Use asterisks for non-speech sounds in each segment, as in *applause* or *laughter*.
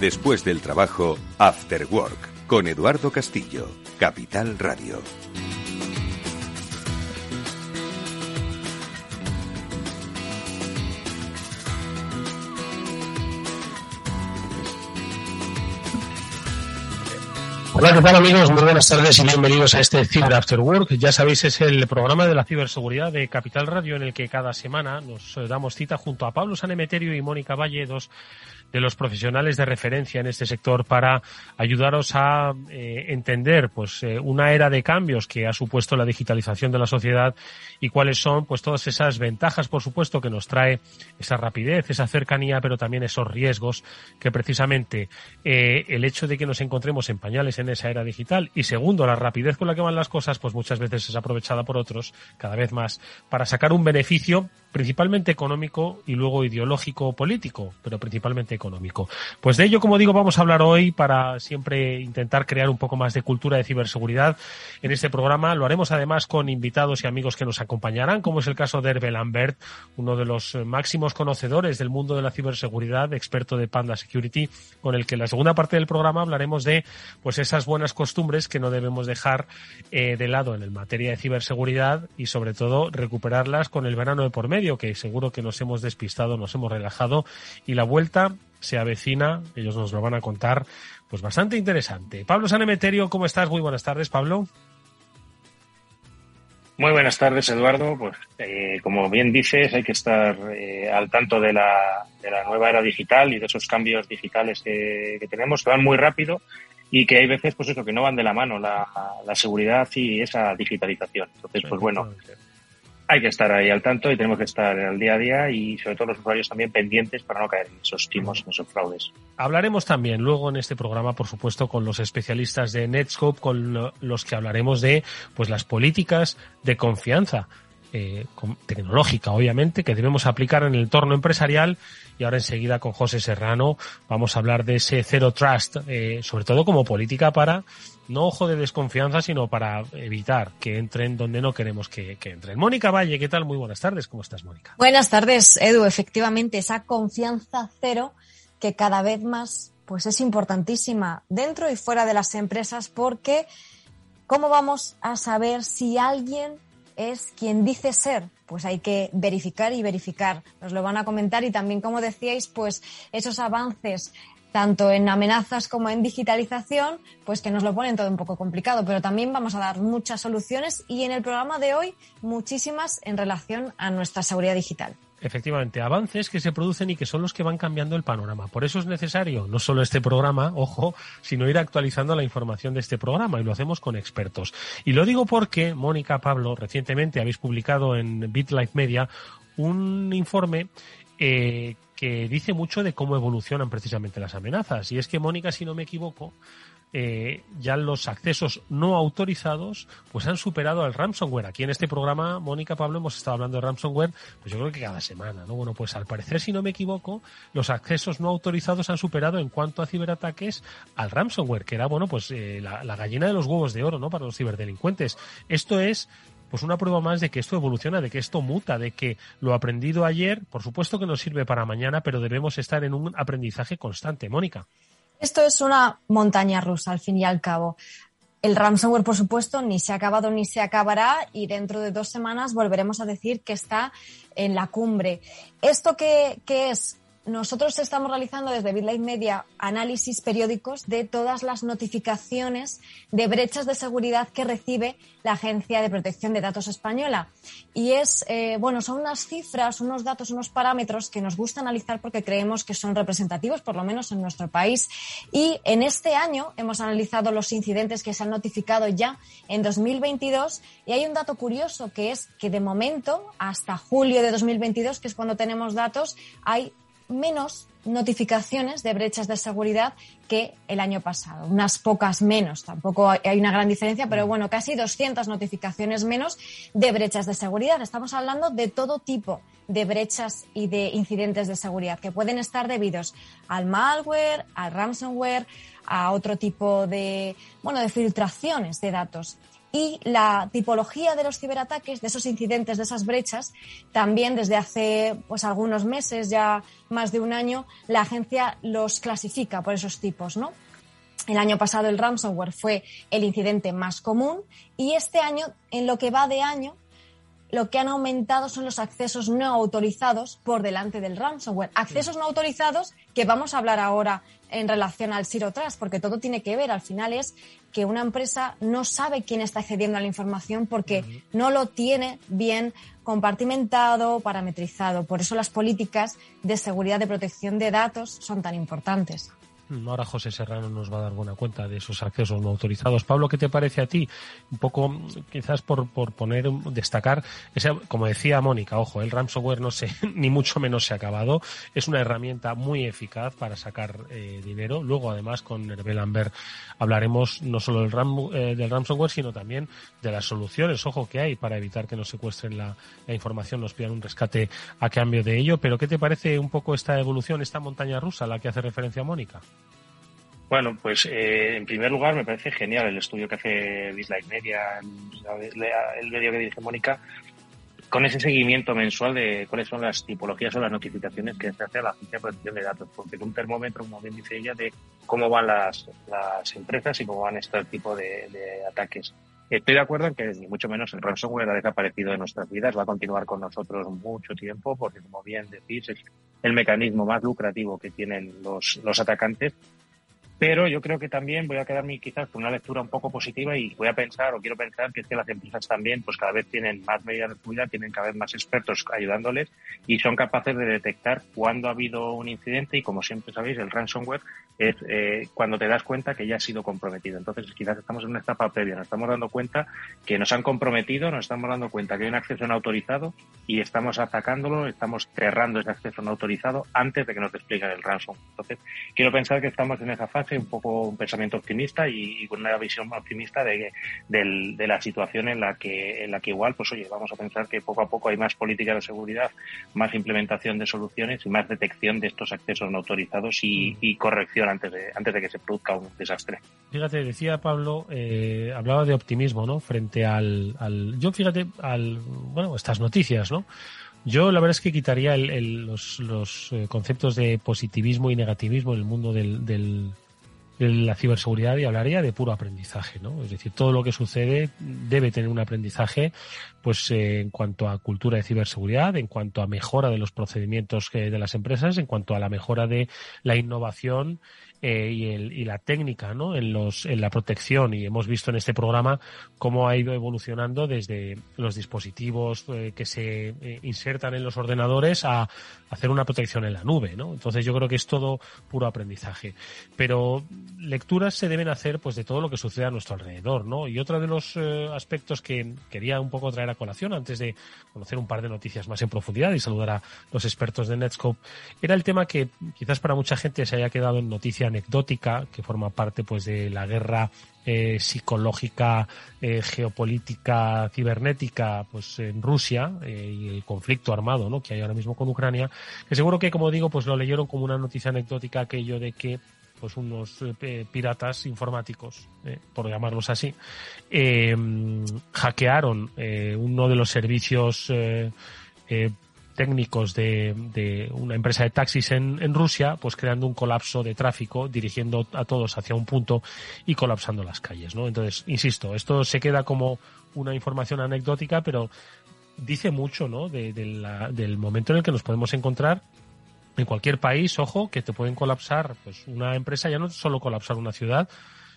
Después del trabajo, After Work, con Eduardo Castillo, Capital Radio. Hola, ¿qué tal amigos? Muy buenas tardes y bienvenidos a este Cyber After Work. Ya sabéis, es el programa de la ciberseguridad de Capital Radio en el que cada semana nos damos cita junto a Pablo Sanemeterio y Mónica Valle, dos de los profesionales de referencia en este sector para ayudaros a eh, entender pues eh, una era de cambios que ha supuesto la digitalización de la sociedad y cuáles son pues todas esas ventajas por supuesto que nos trae esa rapidez esa cercanía pero también esos riesgos que precisamente eh, el hecho de que nos encontremos en pañales en esa era digital y segundo la rapidez con la que van las cosas pues muchas veces es aprovechada por otros cada vez más para sacar un beneficio principalmente económico y luego ideológico político pero principalmente económico. Pues de ello, como digo, vamos a hablar hoy para siempre intentar crear un poco más de cultura de ciberseguridad en este programa. Lo haremos además con invitados y amigos que nos acompañarán, como es el caso de Hervé Lambert, uno de los máximos conocedores del mundo de la ciberseguridad, experto de Panda Security, con el que en la segunda parte del programa hablaremos de pues esas buenas costumbres que no debemos dejar eh, de lado en el materia de ciberseguridad y sobre todo recuperarlas con el verano de por medio, que seguro que nos hemos despistado, nos hemos relajado y la vuelta se avecina, ellos nos lo van a contar, pues bastante interesante. Pablo Sanemeterio, ¿cómo estás? Muy buenas tardes, Pablo. Muy buenas tardes, Eduardo. Pues eh, como bien dices, hay que estar eh, al tanto de la, de la, nueva era digital y de esos cambios digitales que, que, tenemos, que van muy rápido y que hay veces, pues eso, que no van de la mano la, la seguridad y esa digitalización. Entonces, pues bueno, hay que estar ahí al tanto y tenemos que estar al día a día y sobre todo los usuarios también pendientes para no caer en esos timos, en esos fraudes. Hablaremos también luego en este programa, por supuesto, con los especialistas de Netscope, con los que hablaremos de pues las políticas de confianza eh, tecnológica, obviamente, que debemos aplicar en el entorno empresarial. Y ahora enseguida con José Serrano vamos a hablar de ese Zero Trust, eh, sobre todo como política para no ojo de desconfianza, sino para evitar que entren donde no queremos que, que, entren. Mónica Valle, ¿qué tal? Muy buenas tardes. ¿Cómo estás, Mónica? Buenas tardes, Edu. Efectivamente, esa confianza cero que cada vez más pues es importantísima dentro y fuera de las empresas porque ¿cómo vamos a saber si alguien es quien dice ser? Pues hay que verificar y verificar. Nos lo van a comentar y también, como decíais, pues esos avances tanto en amenazas como en digitalización, pues que nos lo ponen todo un poco complicado, pero también vamos a dar muchas soluciones y en el programa de hoy muchísimas en relación a nuestra seguridad digital. Efectivamente, avances que se producen y que son los que van cambiando el panorama. Por eso es necesario no solo este programa, *laughs* ojo, sino ir actualizando la información de este programa y lo hacemos con expertos. Y lo digo porque, Mónica, Pablo, recientemente habéis publicado en BitLife Media un informe eh, que dice mucho de cómo evolucionan precisamente las amenazas. Y es que, Mónica, si no me equivoco, eh, ya los accesos no autorizados pues han superado al ransomware. Aquí en este programa, Mónica Pablo, hemos estado hablando de ransomware, pues yo creo que cada semana, ¿no? Bueno, pues al parecer, si no me equivoco, los accesos no autorizados han superado en cuanto a ciberataques al ransomware, que era, bueno, pues eh, la, gallina de los huevos de oro, ¿no? Para los ciberdelincuentes. Esto es pues una prueba más de que esto evoluciona, de que esto muta, de que lo aprendido ayer, por supuesto que nos sirve para mañana, pero debemos estar en un aprendizaje constante. Mónica. Esto es una montaña rusa, al fin y al cabo. El ransomware, por supuesto, ni se ha acabado ni se acabará y dentro de dos semanas volveremos a decir que está en la cumbre. ¿Esto qué, qué es? Nosotros estamos realizando desde BitLife Media análisis periódicos de todas las notificaciones de brechas de seguridad que recibe la Agencia de Protección de Datos Española. Y es, eh, bueno, son unas cifras, unos datos, unos parámetros que nos gusta analizar porque creemos que son representativos, por lo menos en nuestro país. Y en este año hemos analizado los incidentes que se han notificado ya en 2022 y hay un dato curioso que es que de momento, hasta julio de 2022, que es cuando tenemos datos, hay menos notificaciones de brechas de seguridad que el año pasado, unas pocas menos, tampoco hay una gran diferencia, pero bueno, casi 200 notificaciones menos de brechas de seguridad. Estamos hablando de todo tipo de brechas y de incidentes de seguridad que pueden estar debidos al malware, al ransomware, a otro tipo de, bueno, de filtraciones de datos y la tipología de los ciberataques, de esos incidentes, de esas brechas, también desde hace pues algunos meses, ya más de un año, la agencia los clasifica por esos tipos, ¿no? El año pasado el ransomware fue el incidente más común y este año, en lo que va de año, lo que han aumentado son los accesos no autorizados por delante del ransomware. Accesos no autorizados que vamos a hablar ahora en relación al Zero Trust, porque todo tiene que ver. Al final es que una empresa no sabe quién está accediendo a la información porque no lo tiene bien compartimentado, parametrizado. Por eso las políticas de seguridad de protección de datos son tan importantes. Ahora José Serrano nos va a dar buena cuenta de esos accesos no autorizados. Pablo, ¿qué te parece a ti? Un poco, quizás por, por poner, destacar, como decía Mónica, ojo, el ransomware no se, *laughs* ni mucho menos se ha acabado. Es una herramienta muy eficaz para sacar eh, dinero. Luego, además, con Herbel Amber hablaremos no solo del, eh, del ransomware, sino también de las soluciones, ojo, que hay para evitar que nos secuestren la, la información, nos pidan un rescate a cambio de ello. Pero, ¿qué te parece un poco esta evolución, esta montaña rusa a la que hace referencia Mónica? Bueno, pues eh, en primer lugar me parece genial el estudio que hace Bislight Media, el medio que dirige Mónica, con ese seguimiento mensual de cuáles son las tipologías o las notificaciones que se hace a la Agencia de Protección de Datos, porque es un termómetro, como bien dice ella, de cómo van las, las empresas y cómo van este tipo de, de ataques. Estoy de acuerdo en que ni mucho menos el ransomware ha desaparecido de nuestras vidas, va a continuar con nosotros mucho tiempo, porque como bien decís, es el mecanismo más lucrativo que tienen los, los atacantes pero yo creo que también voy a quedarme quizás con una lectura un poco positiva y voy a pensar o quiero pensar que es que las empresas también pues cada vez tienen más medidas de seguridad, tienen cada vez más expertos ayudándoles y son capaces de detectar cuándo ha habido un incidente y como siempre sabéis el ransomware es eh, cuando te das cuenta que ya ha sido comprometido. Entonces quizás estamos en una etapa previa, nos estamos dando cuenta que nos han comprometido, nos estamos dando cuenta que hay un acceso no autorizado y estamos atacándolo, estamos cerrando ese acceso no autorizado antes de que nos desplieguen el ransomware. Entonces quiero pensar que estamos en esa fase un poco un pensamiento optimista y, con una visión optimista de, de, la situación en la que en la que igual pues oye vamos a pensar que poco a poco hay más política de seguridad más implementación de soluciones y más detección de estos accesos no autorizados y, mm. corrección antes de antes de que se produzca un desastre. Fíjate decía Pablo eh, hablaba de optimismo no frente al, al yo fíjate al bueno estas noticias no yo la verdad es que quitaría el, los, los, eh, conceptos de positivismo y negativismo en el mundo del, del, la ciberseguridad y hablaría de puro aprendizaje, ¿no? Es decir, todo lo que sucede debe tener un aprendizaje, pues eh, en cuanto a cultura de ciberseguridad, en cuanto a mejora de los procedimientos de las empresas, en cuanto a la mejora de la innovación eh, y, el, y, la técnica ¿no? en, los, en la protección. Y hemos visto en este programa cómo ha ido evolucionando desde los dispositivos eh, que se eh, insertan en los ordenadores a hacer una protección en la nube. ¿no? Entonces yo creo que es todo puro aprendizaje. Pero lecturas se deben hacer pues de todo lo que sucede a nuestro alrededor. ¿no? Y otro de los aspectos que quería un poco traer a colación antes de conocer un par de noticias más en profundidad y saludar a los expertos de Netscope era el tema que quizás para mucha gente se haya quedado en noticia anecdótica que forma parte pues de la guerra eh, psicológica, eh, geopolítica, cibernética, pues en Rusia eh, y el conflicto armado, ¿no? Que hay ahora mismo con Ucrania, que seguro que como digo, pues lo leyeron como una noticia anecdótica aquello de que pues unos piratas informáticos, por llamarlos así, hackearon uno de los servicios técnicos de, una empresa de taxis en, en, Rusia, pues creando un colapso de tráfico, dirigiendo a todos hacia un punto y colapsando las calles, ¿no? Entonces, insisto, esto se queda como una información anecdótica, pero dice mucho, ¿no? De, del momento en el que nos podemos encontrar en cualquier país, ojo, que te pueden colapsar pues una empresa, ya no solo colapsar una ciudad,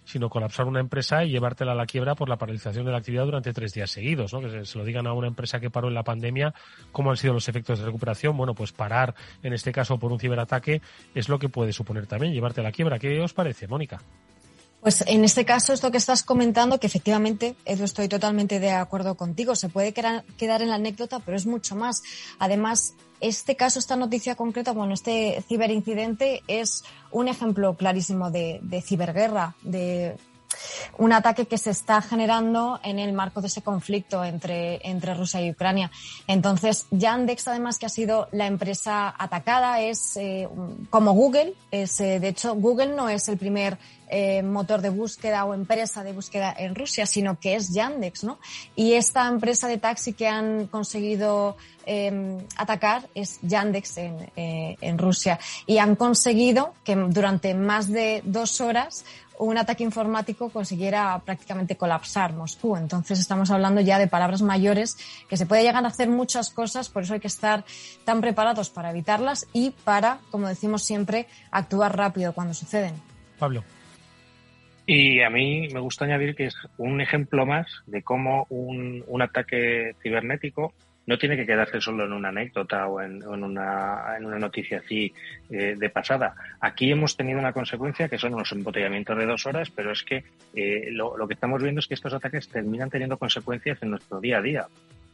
sino colapsar una empresa y llevártela a la quiebra por la paralización de la actividad durante tres días seguidos, ¿no? Que se, lo digan a una empresa que paró en la pandemia, cómo han sido los efectos de recuperación. Bueno, pues parar, en este caso, por un ciberataque, es lo que puede suponer también llevarte a la quiebra. ¿Qué os parece, Mónica? Pues en este caso, esto que estás comentando, que efectivamente, Edu, estoy totalmente de acuerdo contigo, se puede quedar en la anécdota, pero es mucho más. Además, este caso, esta noticia concreta, bueno, este ciberincidente es un ejemplo clarísimo de, de ciberguerra, de un ataque que se está generando en el marco de ese conflicto entre, entre Rusia y Ucrania. Entonces, Yandex, además, que ha sido la empresa atacada, es eh, como Google. Es, eh, de hecho, Google no es el primer eh, motor de búsqueda o empresa de búsqueda en Rusia, sino que es Yandex, ¿no? Y esta empresa de taxi que han conseguido em, atacar es Yandex en, en Rusia y han conseguido que durante más de dos horas un ataque informático consiguiera prácticamente colapsar Moscú. Entonces estamos hablando ya de palabras mayores que se puede llegar a hacer muchas cosas, por eso hay que estar tan preparados para evitarlas y para, como decimos siempre, actuar rápido cuando suceden. Pablo. Y a mí me gusta añadir que es un ejemplo más de cómo un, un ataque cibernético no tiene que quedarse solo en una anécdota o en, una, en una, noticia así eh, de pasada. Aquí hemos tenido una consecuencia que son unos embotellamientos de dos horas, pero es que eh, lo, lo, que estamos viendo es que estos ataques terminan teniendo consecuencias en nuestro día a día.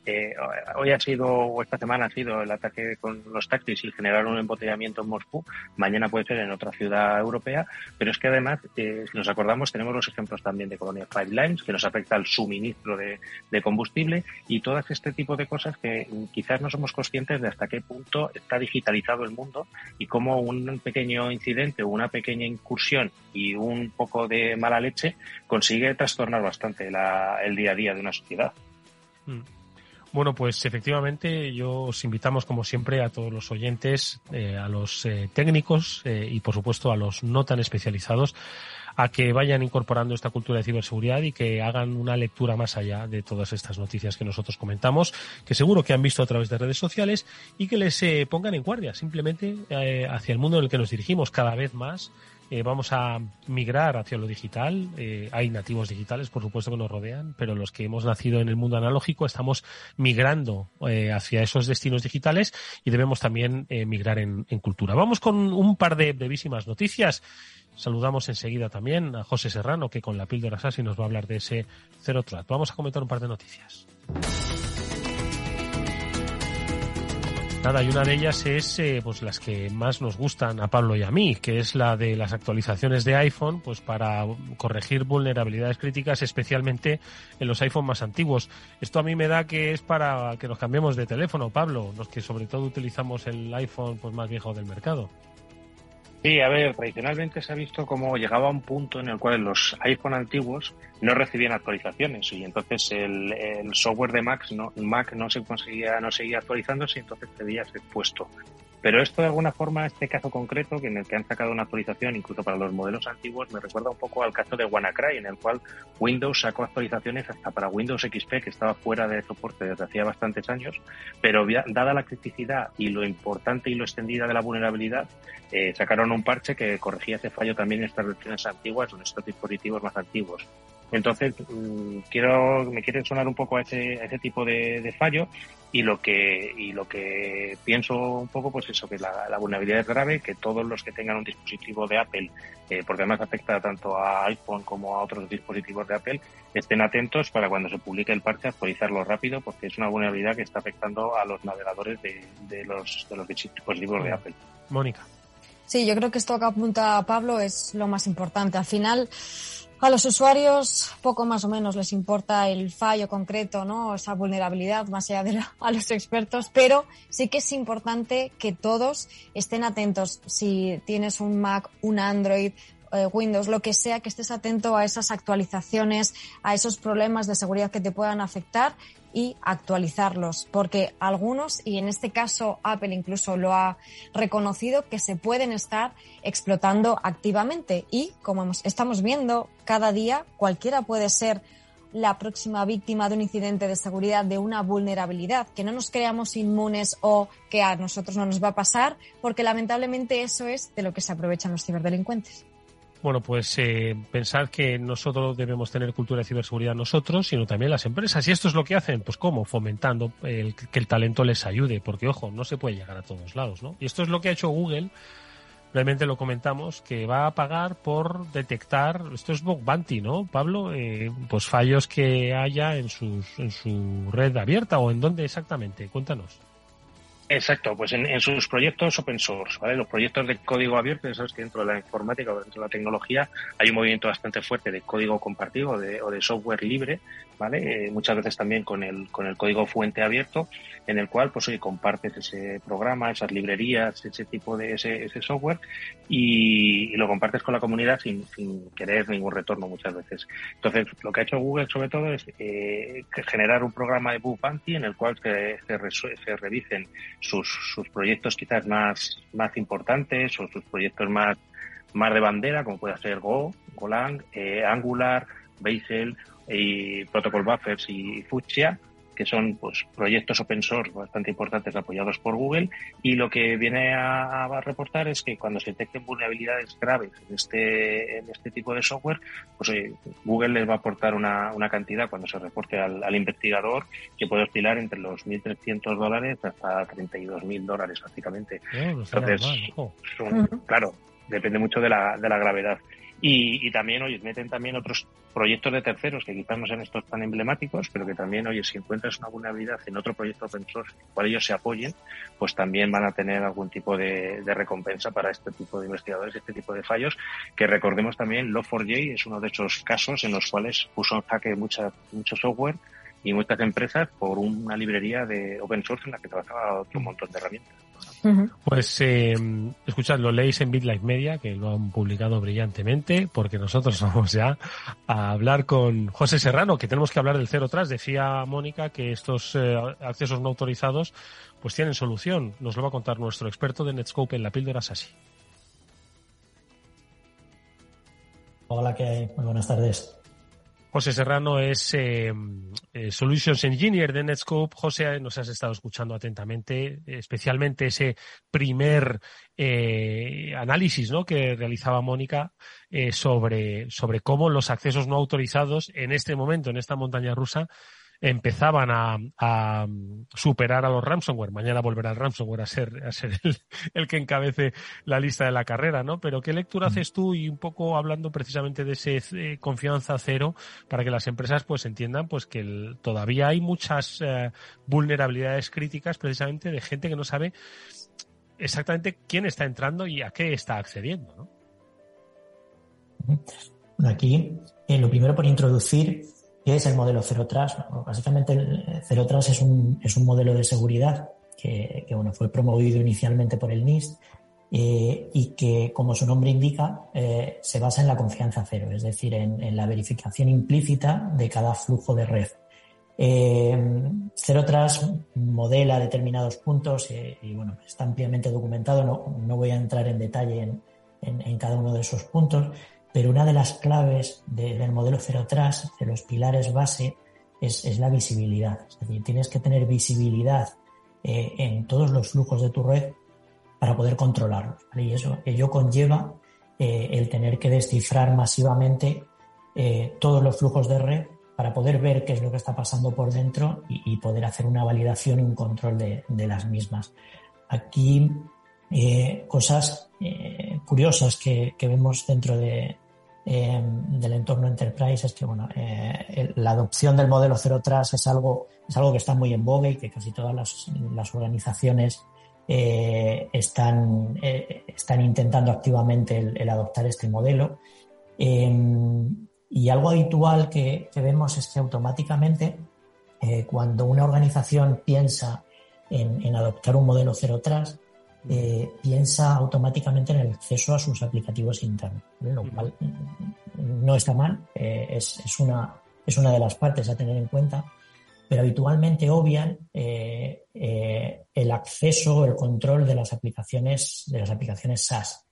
Eh, hoy ha sido, o esta semana ha sido el ataque con los taxis y generar un embotellamiento en Moscú. Mañana puede ser en otra ciudad europea. Pero es que además, eh, si nos acordamos, tenemos los ejemplos también de Colonia Pipelines, que nos afecta al suministro de, combustible y todas este tipo de cosas que quizás no somos conscientes de hasta qué punto está digitalizado el mundo y cómo un pequeño incidente o una pequeña incursión y un poco de mala leche consigue trastornar bastante la, el día a día de una sociedad. Mm. Bueno, pues efectivamente yo os invitamos como siempre a todos los oyentes, eh, a los eh, técnicos eh, y por supuesto a los no tan especializados a que vayan incorporando esta cultura de ciberseguridad y que hagan una lectura más allá de todas estas noticias que nosotros comentamos, que seguro que han visto a través de redes sociales y que les pongan en guardia simplemente hacia el mundo en el que nos dirigimos cada vez más eh, vamos a migrar hacia lo digital. Eh, hay nativos digitales, por supuesto, que nos rodean, pero los que hemos nacido en el mundo analógico estamos migrando eh, hacia esos destinos digitales y debemos también migrar en, cultura. Vamos con un par de brevísimas noticias. Saludamos enseguida también a José Serrano, que con la píldora Sassi nos va a hablar de ese Zero Trust. Vamos a comentar un par de noticias. Nada, y una de ellas es eh, pues las que más nos gustan a Pablo y a mí, que es la de las actualizaciones de iPhone, pues para corregir vulnerabilidades críticas, especialmente en los iPhone más antiguos. Esto a mí me da que es para que nos cambiemos de teléfono, Pablo, los que sobre todo utilizamos el iPhone pues más viejo del mercado. Sí, a ver, tradicionalmente se ha visto como llegaba un punto en el cual los iPhone antiguos no recibían actualizaciones y entonces el, software de Mac no, Mac no se conseguía, no seguía actualizándose y entonces debía ser puesto. Pero esto de alguna forma, este caso concreto, que en el que han sacado una actualización incluso para los modelos antiguos, me recuerda un poco al caso de WannaCry, en el cual Windows sacó actualizaciones hasta para Windows XP, que estaba fuera de soporte desde hacía bastantes años, pero dada la criticidad y lo importante y lo extendida de la vulnerabilidad, eh, sacaron un parche que corregía ese fallo también en estas versiones antiguas en estos dispositivos más antiguos. Entonces, mm, quiero, me quiere sonar un poco a ese, a ese tipo de, de, fallo y lo que, y lo que pienso un poco, pues eso, que la, la vulnerabilidad es grave, que todos los que tengan un dispositivo de Apple, eh, porque además afecta tanto a iPhone como a otros dispositivos de Apple, estén atentos para cuando se publique el parche actualizarlo rápido, porque es una vulnerabilidad que está afectando a los navegadores de, de los, de los dispositivos de Apple. Mónica. Sí, yo creo que esto que apunta Pablo es lo más importante. Al final, a los usuarios poco más o menos les importa el fallo concreto, ¿no? Esa vulnerabilidad más allá de *laughs* a los expertos, pero sí que es importante que todos estén atentos. Si tienes un Mac, un Android, eh, Windows, lo que sea, que estés atento a esas actualizaciones, a esos problemas de seguridad que te puedan afectar y actualizarlos, porque algunos, y en este caso Apple incluso lo ha reconocido, que se pueden estar explotando activamente y como estamos viendo cada día, cualquiera puede ser la próxima víctima de un incidente de seguridad, de una vulnerabilidad, que no nos creamos inmunes o que a nosotros no nos va a pasar, porque lamentablemente eso es de lo que se aprovechan los ciberdelincuentes. Bueno, pues eh, pensar que nosotros debemos tener cultura de ciberseguridad nosotros, sino también las empresas. Y esto es lo que hacen, pues cómo, fomentando el, que el talento les ayude, porque ojo, no se puede llegar a todos lados, ¿no? Y esto es lo que ha hecho Google realmente lo comentamos, que va a pagar por detectar, esto es bug bounty, ¿no, Pablo? Eh, pues fallos que haya en, sus, en su red abierta o en dónde exactamente. Cuéntanos. Exacto, pues en, sus proyectos open source, ¿vale? Los proyectos de código abierto, ya sabes que dentro de la informática o dentro de la tecnología hay un movimiento bastante fuerte de código compartido de, o de software libre, ¿vale? Eh, muchas veces también con el, con el código fuente abierto, en el cual, pues, oye, compartes ese programa, esas librerías, ese tipo de, ese, ese software y, lo compartes con la comunidad sin, sin querer ningún retorno muchas veces. Entonces, lo que ha hecho Google sobre todo es eh, generar un programa de bug bounty en el cual se, se, se revisen sus, sus proyectos quizás más, más importantes o sus proyectos más, más de bandera, como puede ser Go, Golang, eh, Angular, Bazel y Protocol Buffers y Fuchsia, que son pues proyectos open source bastante importantes apoyados por Google. Y lo que viene a, reportar es que cuando se detecten vulnerabilidades graves en este en este tipo de software pues Google les va a aportar una, una cantidad cuando se reporte al, investigador que puede oscilar entre los 1.300 dólares hasta 32.000 dólares básicamente. Entonces claro depende mucho de la, de la gravedad y, y, también, oye, meten también otros proyectos de terceros que quizás no sean estos tan emblemáticos, pero que también, oye, si encuentras una vulnerabilidad en otro proyecto open source en el cual ellos se apoyen, pues también van a tener algún tipo de, de recompensa para este tipo de investigadores, este tipo de fallos, que recordemos también, Log4j es uno de esos casos en los cuales puso en jaque mucha, mucho software y muchas empresas por una librería de open source en la que trabajaba otro montón de herramientas. Pues eh, escuchad, lo leéis en BitLife Media, que lo han publicado brillantemente, porque nosotros *laughs* vamos ya a hablar con José Serrano, que tenemos que hablar del cero tras. Decía Mónica que estos eh, accesos no autorizados pues tienen solución. Nos lo va a contar nuestro experto de Netscope en la píldora Sasi. Hola, ¿qué hay? Muy buenas tardes. José Serrano es eh, eh, Solutions Engineer de Netscope. José, nos has estado escuchando atentamente, especialmente ese primer eh, análisis ¿no? que realizaba Mónica sobre, sobre cómo los accesos no autorizados en este momento, en esta montaña rusa, empezaban a, a, superar a los ransomware. Mañana volverá el ransomware a ser, a ser el, el, que encabece la lista de la carrera, ¿no? Pero ¿qué lectura mm. haces tú y un poco hablando precisamente de ese eh, confianza cero para que las empresas pues entiendan pues que el, todavía hay muchas eh, vulnerabilidades críticas precisamente de gente que no sabe exactamente quién está entrando y a qué está accediendo, ¿no? Aquí, eh, lo primero por introducir ¿Qué es el modelo Zero Trust? básicamente el Zero Trust es un, es un modelo de seguridad que, bueno, fue promovido inicialmente por el NIST eh, y que, como su nombre indica, eh, se basa en la confianza cero, es decir, en, la verificación implícita de cada flujo de red. Eh, Zero Trust modela determinados puntos eh, y bueno, está ampliamente documentado, no, no voy a entrar en detalle en, en cada uno de esos puntos, pero una de las claves del modelo Zero Trust, de los pilares base, es, la visibilidad. Es decir, tienes que tener visibilidad eh, en todos los flujos de tu red para poder controlarlos. Y eso ello conlleva eh, el tener que descifrar masivamente eh, todos los flujos de red para poder ver qué es lo que está pasando por dentro y, poder hacer una validación y un control de, de las mismas. Aquí cosas eh, curiosas que, vemos dentro de, eh, del entorno enterprise es que bueno, eh, la adopción del modelo Zero Trust es algo, es algo que está muy en vogue y que casi todas las, organizaciones están, están intentando activamente el, adoptar este modelo. y algo habitual que, vemos es que automáticamente cuando una organización piensa en, adoptar un modelo Zero Trust, eh, piensa automáticamente en el acceso a sus aplicativos internos, lo cual no está mal, eh, es, es, una, es una de las partes a tener en cuenta, pero habitualmente obvian eh, el acceso, el control de las aplicaciones, de las aplicaciones SaaS.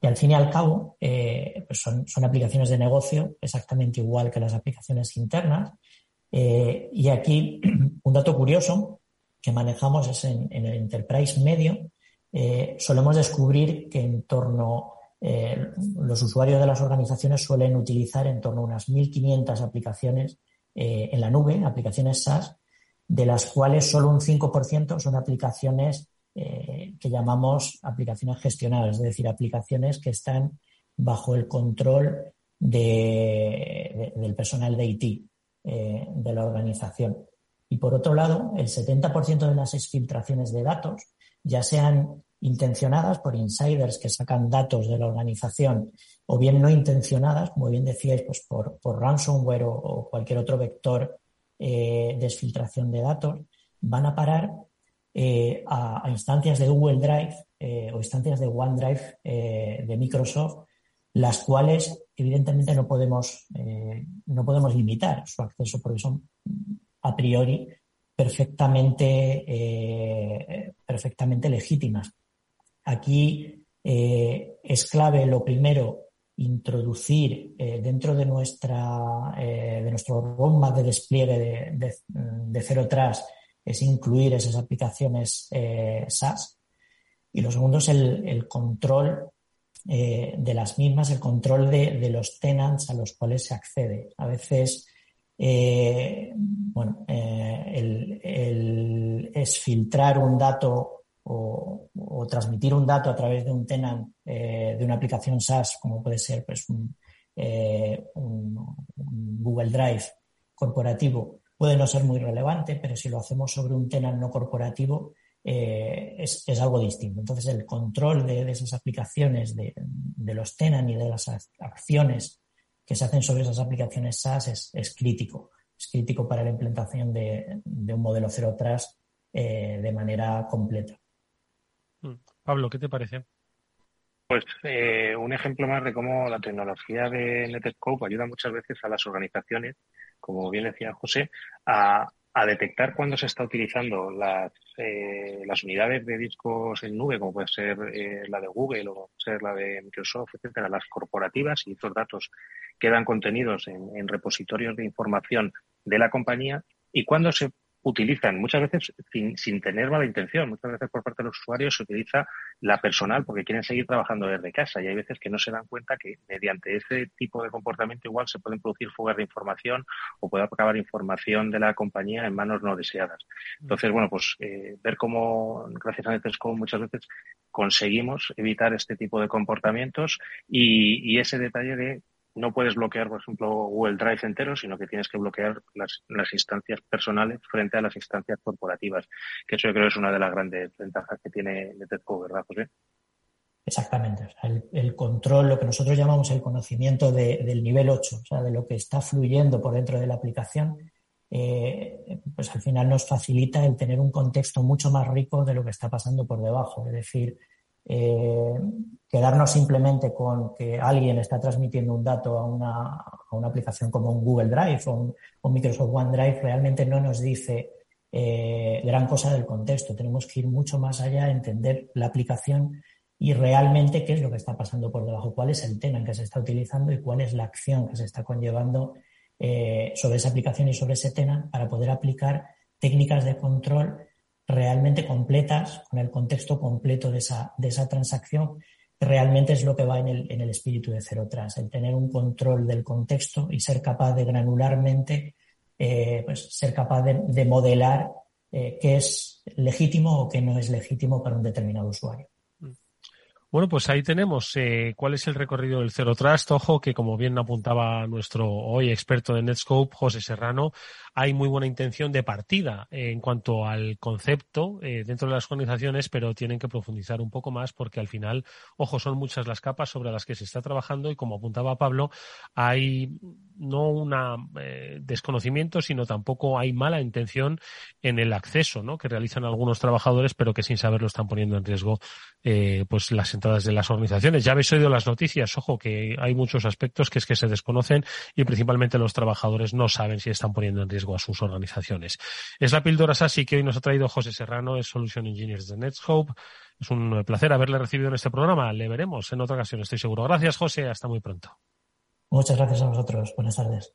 Y al fin y al cabo, eh, pues son, son, aplicaciones de negocio exactamente igual que las aplicaciones internas. Eh, y aquí *clears throat* un dato curioso que manejamos es en, el enterprise medio, eh, solemos descubrir que en torno los usuarios de las organizaciones suelen utilizar en torno a unas 1.500 aplicaciones en la nube, aplicaciones SaaS, de las cuales solo un 5% son aplicaciones eh, que llamamos aplicaciones gestionadas, es decir, aplicaciones que están bajo el control del personal de IT eh, de la organización. Y por otro lado, el 70% de las exfiltraciones de datos, ya sean intencionadas por insiders que sacan datos de la organización o bien no intencionadas, como bien decíais, pues por, ransomware o, cualquier otro vector eh, de exfiltración de datos, van a parar eh, a, instancias de Google Drive eh, o instancias de OneDrive de Microsoft, las cuales evidentemente no podemos, no podemos limitar su acceso porque son a priori perfectamente, perfectamente legítimas. Aquí es clave lo primero introducir dentro de nuestra de nuestro roadmap de despliegue de, de, de Zero Trust es incluir esas aplicaciones eh, SaaS. Y lo segundo es el, control eh, de las mismas, el control de, los tenants a los cuales se accede. A veces, eh, bueno, el, es filtrar un dato o, transmitir un dato a través de un tenant de una aplicación SaaS, como puede ser pues, un Google Drive corporativo, puede no ser muy relevante, pero si lo hacemos sobre un tenant no corporativo, eh, es, algo distinto. Entonces, el control de, esas aplicaciones, de, los tenant y de las acciones que se hacen sobre esas aplicaciones SaaS es, crítico. Es crítico para la implementación de, un modelo cero trust eh, de manera completa. Mm. Pablo, ¿qué te parece? Pues eh, un ejemplo más de cómo la tecnología de Netscope ayuda muchas veces a las organizaciones como bien decía José, a, detectar cuando se está utilizando las, eh, las unidades de discos en nube, como puede ser eh, la de Google o ser la de Microsoft, etcétera, las corporativas y estos datos quedan contenidos en, en repositorios de información de la compañía y cuando se utilizan muchas veces sin, sin, tener mala intención. Muchas veces por parte de los usuarios se utiliza la personal porque quieren seguir trabajando desde casa y hay veces que no se dan cuenta que mediante ese tipo de comportamiento igual se pueden producir fugas de información o puede acabar información de la compañía en manos no deseadas. Entonces, bueno, pues eh, ver cómo gracias a Netscope muchas veces conseguimos evitar este tipo de comportamientos y, y ese detalle de no puedes bloquear, por ejemplo, Google Drive entero, sino que tienes que bloquear las, instancias personales frente a las instancias corporativas, que eso yo creo es una de las grandes ventajas que tiene NetCo, ¿verdad, José? Exactamente. el, control, lo que nosotros llamamos el conocimiento del nivel 8, o sea, de lo que está fluyendo por dentro de la aplicación, eh, pues al final nos facilita el tener un contexto mucho más rico de lo que está pasando por debajo. Es decir, eh, quedarnos simplemente con que alguien está transmitiendo un dato a una, a una aplicación como un Google Drive o un, Microsoft OneDrive realmente no nos dice eh, gran cosa del contexto. Tenemos que ir mucho más allá, entender la aplicación y realmente qué es lo que está pasando por debajo, cuál es el tema en que se está utilizando y cuál es la acción que se está conllevando eh, sobre esa aplicación y sobre ese tema para poder aplicar técnicas de control realmente completas, con el contexto completo de esa, de esa transacción, realmente es lo que va en el, en el espíritu de Cero Trust, el tener un control del contexto y ser capaz de granularmente, eh, pues ser capaz de, modelar eh, qué es legítimo o qué no es legítimo para un determinado usuario. Bueno, pues ahí tenemos eh, cuál es el recorrido del Zero Trust. Ojo que, como bien apuntaba nuestro hoy experto en Netscope, José Serrano, hay muy buena intención de partida en cuanto al concepto eh, dentro de las organizaciones, pero tienen que profundizar un poco más porque al final, ojo, son muchas las capas sobre las que se está trabajando y como apuntaba Pablo, hay no un eh, desconocimiento, sino tampoco hay mala intención en el acceso ¿no? que realizan algunos trabajadores, pero que sin saberlo están poniendo en riesgo eh, pues las entradas de las organizaciones. Ya habéis oído las noticias, ojo, que hay muchos aspectos que es que se desconocen y principalmente los trabajadores no saben si están poniendo en riesgo a sus organizaciones. Es la píldora SASI que hoy nos ha traído José Serrano, es Solution Engineers de Netscope. Es un placer haberle recibido en este programa. Le veremos en otra ocasión, estoy seguro. Gracias, José. Hasta muy pronto. Muchas gracias a vosotros. Buenas tardes.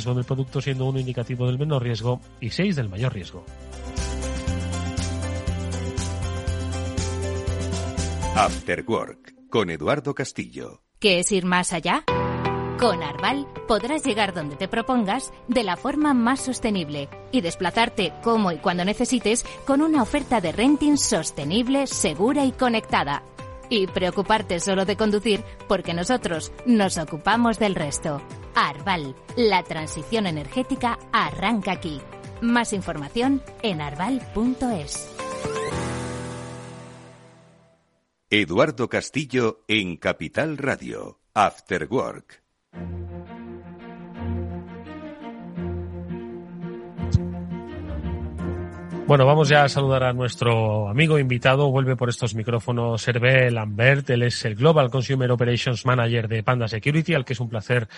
riesgo del producto siendo uno indicativo del menor riesgo y seis del mayor riesgo. After Work con Eduardo Castillo. ¿Qué es ir más allá? Con Arval podrás llegar donde te propongas de la forma más sostenible y desplazarte como y cuando necesites con una oferta de renting sostenible, segura y conectada. Y preocuparte solo de conducir porque nosotros nos ocupamos del resto. Arval, la transición energética arranca aquí. Más información en arval.es. Eduardo Castillo en Capital Radio, After Work. Bueno, vamos ya a saludar a nuestro amigo invitado. Vuelve por estos micrófonos Hervé Lambert. Él es el Global Consumer Operations Manager de Panda Security, al que es un placer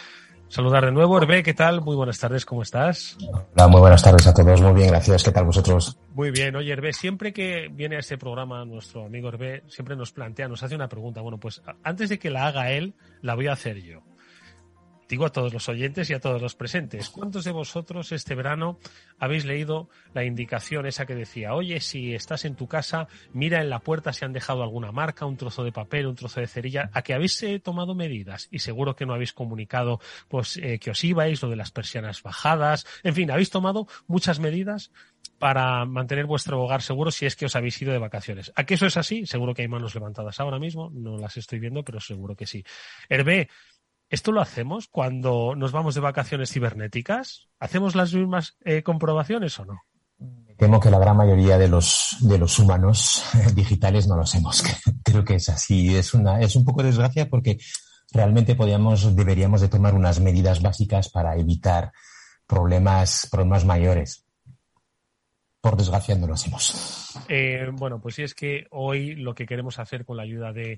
saludar de nuevo. Hervé, ¿qué tal? Muy buenas tardes, ¿cómo estás? Hola, muy buenas tardes a todos. Muy bien, gracias. ¿Qué tal vosotros? Muy bien. Oye, Hervé, siempre que viene a este programa nuestro amigo Hervé, siempre nos plantea, nos hace una pregunta. Bueno, pues antes de que la haga él, la voy a hacer yo digo a todos los oyentes y a todos los presentes, ¿cuántos de vosotros este verano habéis leído la indicación esa que decía, oye, si estás en tu casa, mira en la puerta si han dejado alguna marca, un trozo de papel, un trozo de cerilla, a que habéis eh, tomado medidas y seguro que no habéis comunicado pues eh, que os ibais, lo de las persianas bajadas, en fin, habéis tomado muchas medidas para mantener vuestro hogar seguro si es que os habéis ido de vacaciones. ¿A que eso es así? Seguro que hay manos levantadas ahora mismo, no las estoy viendo, pero seguro que sí. Hervé, ¿Esto lo hacemos cuando nos vamos de vacaciones cibernéticas? ¿Hacemos las mismas eh, comprobaciones o no? Temo que la gran mayoría de los, de los humanos digitales no lo hacemos. *laughs* Creo que es así. Es, una, es un poco de desgracia porque realmente podríamos, deberíamos de tomar unas medidas básicas para evitar problemas, problemas mayores. Por desgracia no lo hacemos. Eh, bueno, pues sí es que hoy lo que queremos hacer con la ayuda de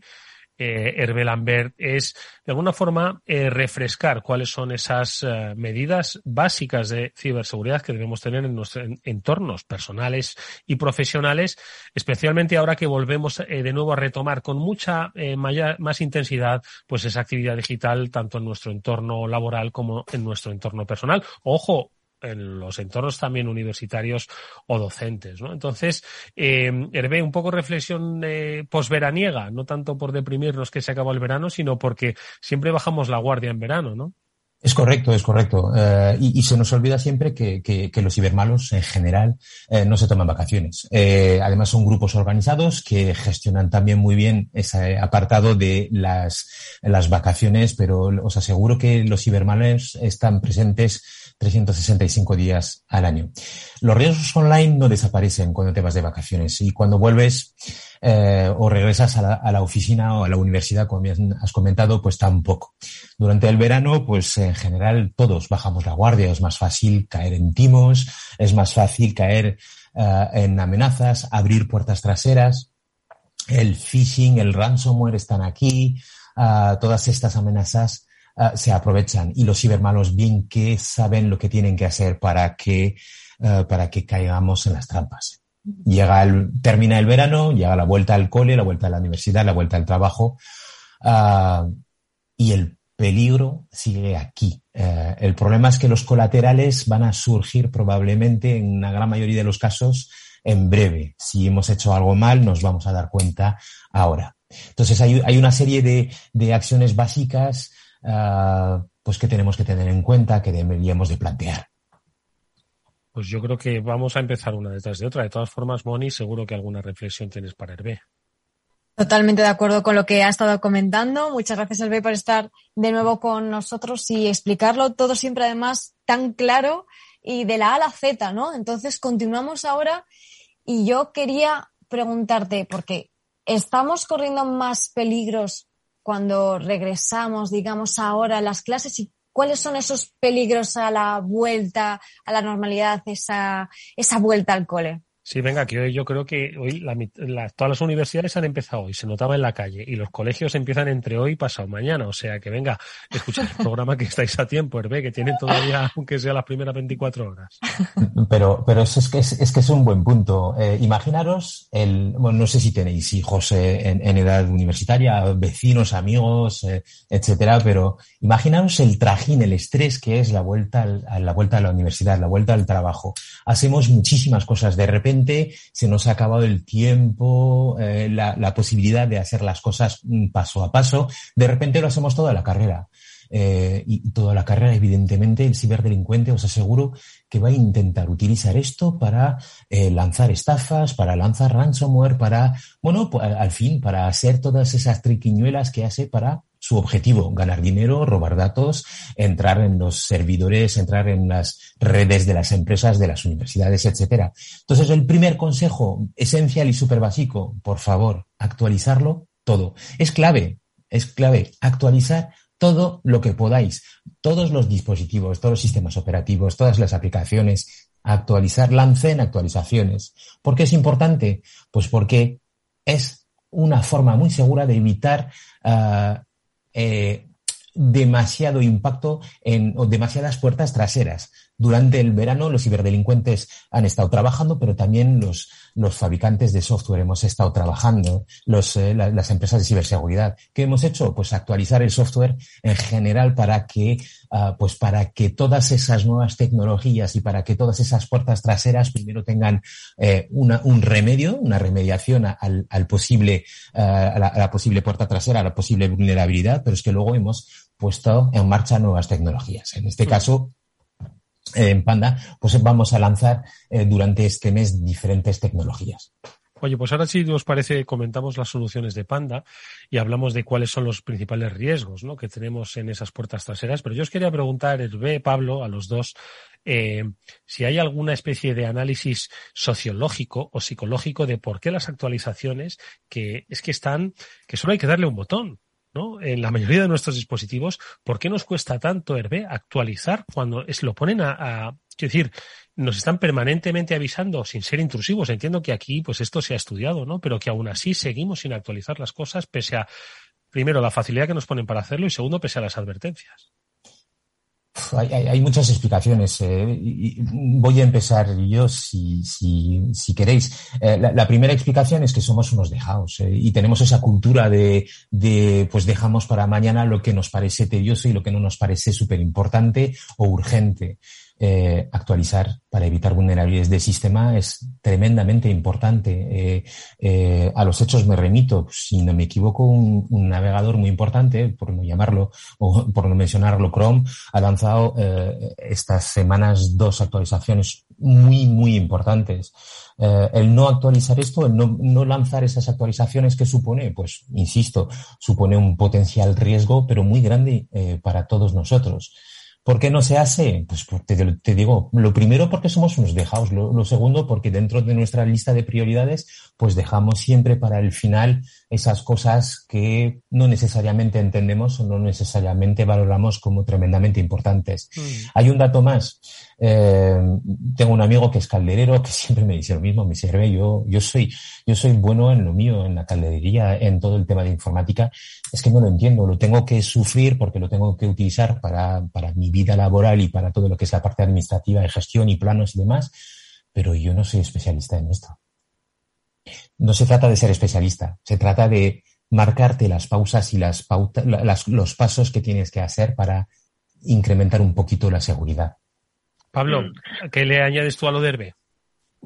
eh, Hervé Lambert es de alguna forma eh, refrescar cuáles son esas eh, medidas básicas de ciberseguridad que debemos tener en nuestros entornos personales y profesionales, especialmente ahora que volvemos eh, de nuevo a retomar con mucha más intensidad pues esa actividad digital tanto en nuestro entorno laboral como en nuestro entorno personal. Ojo, en los entornos también universitarios o docentes, ¿no? Entonces, eh, Hervé, un poco reflexión eh, posveraniega, no tanto por deprimirnos que se acabó el verano, sino porque siempre bajamos la guardia en verano, ¿no? Es correcto, es correcto. Eh, y, se nos olvida siempre que, los cibermalos en general eh, no se toman vacaciones. Eh, además son grupos organizados que gestionan también muy bien ese apartado de las, las vacaciones, pero os aseguro que los cibermalos están presentes 365 días al año. Los riesgos online no desaparecen cuando te vas de vacaciones y cuando vuelves eh, o regresas a la, oficina o a la universidad, como has comentado, pues tampoco. Durante el verano, pues en general todos bajamos la guardia, es más fácil caer en timos, es más fácil caer uh, en amenazas, abrir puertas traseras. El phishing, el ransomware están aquí, uh, todas estas amenazas uh, se aprovechan y los cibermalos bien que saben lo que tienen que hacer para que, para que caigamos en las trampas. Llega el, termina el verano, llega la vuelta al cole, la vuelta a la universidad, la vuelta al trabajo, uh, y el peligro sigue aquí. Uh, el problema es que los colaterales van a surgir probablemente en una gran mayoría de los casos en breve. Si hemos hecho algo mal, nos vamos a dar cuenta ahora. Entonces hay, hay una serie de, de acciones básicas uh, pues que tenemos que tener en cuenta, que deberíamos de plantear. Pues yo creo que vamos a empezar una detrás de otra. De todas formas, Moni, seguro que alguna reflexión tienes para Hervé. Totalmente de acuerdo con lo que ha estado comentando. Muchas gracias, Hervé, por estar de nuevo con nosotros y explicarlo todo siempre además tan claro y de la A a la Z, ¿no? Entonces continuamos ahora y yo quería preguntarte, porque estamos corriendo más peligros cuando regresamos, digamos, ahora a las clases y cuáles son esos peligros a la vuelta a la normalidad, esa, esa vuelta al cole. Sí, venga, que hoy yo creo que hoy todas las universidades han empezado hoy, se notaba en la calle, y los colegios empiezan entre hoy y pasado mañana. O sea que venga, escuchad el programa que estáis a tiempo, Hervé, que tienen todavía, *laughs* aunque sea las primeras 24 horas. Pero, pero es que es, que es un buen punto. Eh, imaginaros el, bueno, no sé si tenéis hijos eh, en, edad universitaria, vecinos, amigos, eh, etcétera, pero imaginaros el trajín, el estrés que es la vuelta a la vuelta a la universidad, la vuelta al trabajo. Hacemos muchísimas cosas de repente se nos ha acabado el tiempo, eh, la, posibilidad de hacer las cosas mm, paso a paso. De repente lo hacemos toda la carrera. Eh, y toda la carrera, evidentemente, el ciberdelincuente os aseguro que va a intentar utilizar esto para eh, lanzar estafas, para lanzar ransomware, para, bueno, al fin, para hacer todas esas triquiñuelas que hace para su objetivo, ganar dinero, robar datos, entrar en los servidores, entrar en las redes de las empresas, de las universidades, etcétera. Entonces, el primer consejo esencial y súper básico, por favor, actualizarlo todo. Es clave, es clave actualizar todo lo que podáis, todos los dispositivos, todos los sistemas operativos, todas las aplicaciones, actualizar, lancen actualizaciones. ¿Por qué es importante? Pues porque es una forma muy segura de evitar ah, eh, demasiado impacto en, o demasiadas puertas traseras. Durante el verano los ciberdelincuentes han estado trabajando, pero también los, los fabricantes de software hemos estado trabajando, los, eh, las empresas de ciberseguridad. ¿Qué hemos hecho? Pues actualizar el software en general para que, uh, pues para que todas esas nuevas tecnologías y para que todas esas puertas traseras primero tengan eh, una, un remedio, una remediación al, al posible, uh, a, la, a la posible puerta trasera, a la posible vulnerabilidad, pero es que luego hemos puesto en marcha nuevas tecnologías. En este caso, en Panda, pues vamos a lanzar eh, durante este mes diferentes tecnologías. Oye, pues ahora si os parece, comentamos las soluciones de Panda y hablamos de cuáles son los principales riesgos ¿no? que tenemos en esas puertas traseras. Pero yo os quería preguntar, Hervé, Pablo, a los dos, eh, si hay alguna especie de análisis sociológico o psicológico de por qué las actualizaciones, que es que están, que solo hay que darle un botón. ¿No? En la mayoría de nuestros dispositivos, ¿por qué nos cuesta tanto, Hervé, actualizar cuando es, lo ponen a, a Quiero decir, nos están permanentemente avisando sin ser intrusivos. Entiendo que aquí, pues esto se ha estudiado, ¿no? Pero que aún así seguimos sin actualizar las cosas pese a, primero, la facilidad que nos ponen para hacerlo y segundo, pese a las advertencias. Hay, muchas explicaciones. Eh, voy a empezar yo, si, queréis. Eh, la, la, primera explicación es que somos unos dejados eh, y tenemos esa cultura de, de, pues dejamos para mañana lo que nos parece tedioso y lo que no nos parece súper importante o urgente eh, actualizar para evitar vulnerabilidades de sistema es tremendamente importante. Eh, eh, a los hechos me remito, si no me equivoco, un, navegador muy importante, por no llamarlo o por no mencionarlo, Chrome, ha lanzado eh, estas semanas dos actualizaciones muy, muy importantes. Eh, el no actualizar esto, el no, no lanzar esas actualizaciones, ¿qué supone? Pues, insisto, supone un potencial riesgo, pero muy grande eh, para todos nosotros. ¿Por qué no se hace? Pues te, digo, lo primero porque somos unos dejados, lo, segundo porque dentro de nuestra lista de prioridades, pues dejamos siempre para el final esas cosas que no necesariamente entendemos o no necesariamente valoramos como tremendamente importantes. Mm. Hay un dato más. Eh, tengo un amigo que es calderero que *laughs* siempre me dice lo mismo, me sirve, yo, yo soy, yo soy bueno en lo mío, en la calderería, en todo el tema de informática. Es que no lo entiendo, lo tengo que sufrir porque lo tengo que utilizar para, para mi vida laboral y para todo lo que es la parte administrativa de gestión y planos y demás, pero yo no soy especialista en esto. No se trata de ser especialista, se trata de marcarte las pausas y las pautas, las, los pasos que tienes que hacer para incrementar un poquito la seguridad. Pablo, mm. ¿qué le añades tú a lo de Herbe?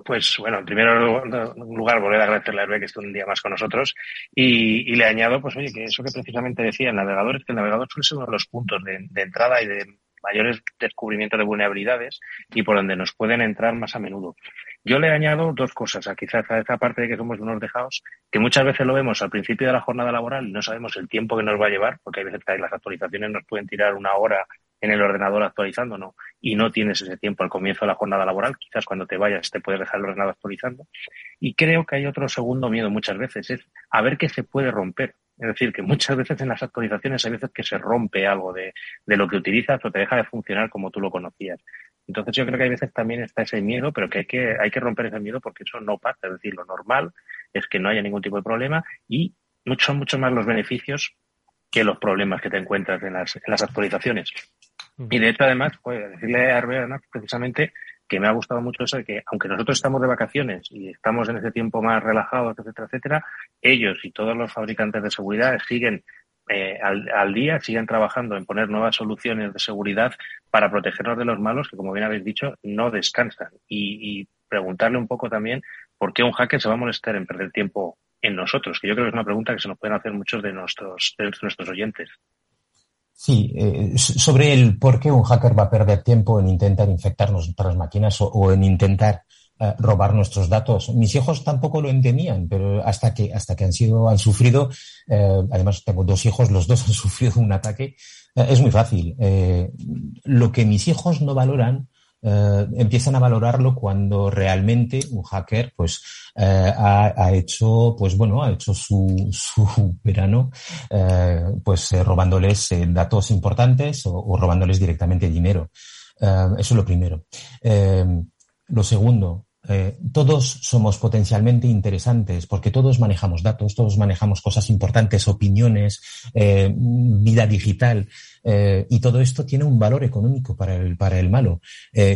Pues bueno, en primer lugar, volver a agradecerle a Herbe que esté un día más con nosotros y, y, le añado, pues oye, que eso que precisamente decía el navegador es que el navegador suele ser uno de los puntos de, de entrada y de mayores descubrimientos de vulnerabilidades y por donde nos pueden entrar más a menudo. Yo le añado dos cosas a quizás a esa parte de que somos unos dejados, que muchas veces lo vemos al principio de la jornada laboral y no sabemos el tiempo que nos va a llevar, porque hay veces que las actualizaciones nos pueden tirar una hora en el ordenador actualizando, ¿no? Y no tienes ese tiempo al comienzo de la jornada laboral, quizás cuando te vayas te puedes dejar el ordenador actualizando. Y creo que hay otro segundo miedo muchas veces, es a ver qué se puede romper. Es decir, que muchas veces en las actualizaciones hay veces que se rompe algo de, de lo que utilizas o te deja de funcionar como tú lo conocías. Entonces yo creo que hay veces también está ese miedo, pero que hay que, hay que romper ese miedo porque eso no pasa. Es decir, lo normal es que no haya ningún tipo de problema y son mucho más los beneficios que los problemas que te encuentras en las, en las actualizaciones. Y de hecho, además, pues, decirle a Hervé, además, precisamente, que me ha gustado mucho eso de que, aunque nosotros estamos de vacaciones y estamos en ese tiempo más relajados, etcétera, etcétera, ellos y todos los fabricantes de seguridad siguen eh, al, día, siguen trabajando en poner nuevas soluciones de seguridad para protegernos de los malos que, como bien habéis dicho, no descansan. Y, y preguntarle un poco también por qué un hacker se va a molestar en perder tiempo en nosotros, que yo creo que es una pregunta que se nos pueden hacer muchos de nuestros, de nuestros oyentes. Sí, eh, sobre el por qué un hacker va a perder tiempo en intentar infectar nuestras máquinas o, en intentar eh, robar nuestros datos. Mis hijos tampoco lo entendían, pero hasta que hasta que han sido han sufrido, eh, además tengo dos hijos, los dos *laughs* han sufrido un ataque. es muy fácil. lo que mis hijos no valoran eh, empiezan a valorarlo cuando realmente un hacker pues eh, ha, hecho pues bueno ha hecho su, su verano eh, pues robándoles datos importantes o, o, robándoles directamente dinero eso es lo primero lo segundo eh, todos somos potencialmente interesantes porque todos manejamos datos, todos manejamos cosas importantes, opiniones, eh, vida digital eh, y todo esto tiene un valor económico para el, para el malo.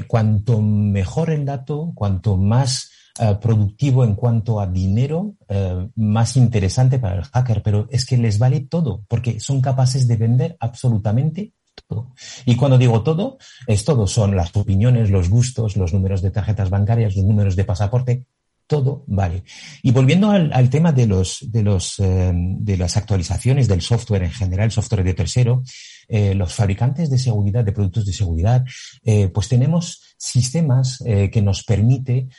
cuanto mejor el dato, cuanto más productivo en cuanto a dinero, más interesante para el hacker, pero es que les vale todo porque son capaces de vender absolutamente todo. Y cuando digo todo, es todo. Son las opiniones, los gustos, los números de tarjetas bancarias, los números de pasaporte, todo vale. Y volviendo al, tema de los, de los, eh, de las actualizaciones del software en general, software de tercero, eh, los fabricantes de seguridad, de productos de seguridad, eh, pues tenemos sistemas que nos permite